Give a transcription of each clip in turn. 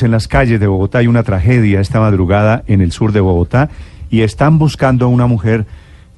En las calles de Bogotá hay una tragedia esta madrugada en el sur de Bogotá y están buscando a una mujer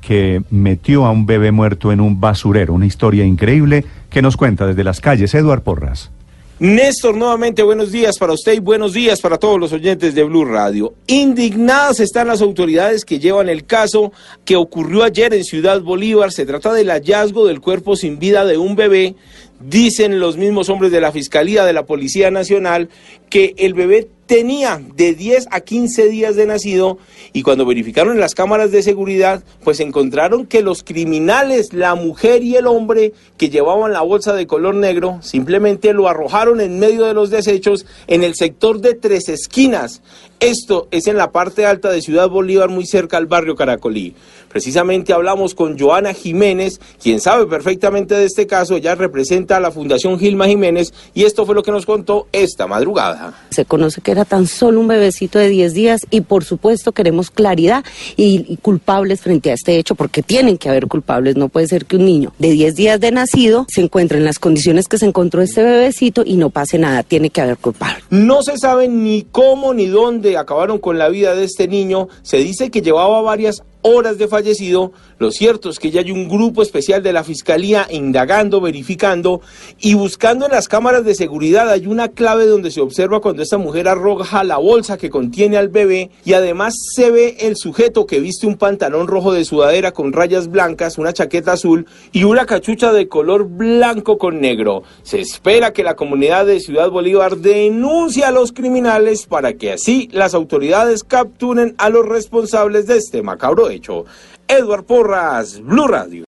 que metió a un bebé muerto en un basurero. Una historia increíble que nos cuenta desde las calles Eduard Porras. Néstor, nuevamente buenos días para usted y buenos días para todos los oyentes de Blue Radio. Indignadas están las autoridades que llevan el caso que ocurrió ayer en Ciudad Bolívar. Se trata del hallazgo del cuerpo sin vida de un bebé. Dicen los mismos hombres de la Fiscalía de la Policía Nacional que el bebé tenía de 10 a 15 días de nacido y cuando verificaron las cámaras de seguridad, pues encontraron que los criminales, la mujer y el hombre que llevaban la bolsa de color negro, simplemente lo arrojaron en medio de los desechos en el sector de Tres Esquinas. Esto es en la parte alta de Ciudad Bolívar, muy cerca al barrio Caracolí. Precisamente hablamos con Joana Jiménez, quien sabe perfectamente de este caso, ella representa a la Fundación Gilma Jiménez y esto fue lo que nos contó esta madrugada. Se conoce que era tan solo un bebecito de 10 días y por supuesto queremos claridad y, culpables frente a este hecho porque tienen que haber culpables. No puede ser que un niño de 10 días de nacido se encuentre en las condiciones que se encontró este bebecito y no pase nada. Tiene que haber culpables. No se sabe ni cómo ni dónde acabaron con la vida de este niño. Se dice que llevaba varias horas de fallecido. Lo cierto es que ya hay un grupo especial de la Fiscalía indagando, verificando y buscando en las cámaras de seguridad. Hay una clave donde se observa cuando esta mujer arroja la bolsa que contiene al bebé y además se ve el sujeto que viste un pantalón rojo de sudadera con rayas blancas, una chaqueta azul y una cachucha de color blanco con negro. Se espera que la comunidad de Ciudad Bolívar denuncie a los criminales para que así las autoridades capturen a los responsables de este macabro hecho. Edward Porras, Blue Radio.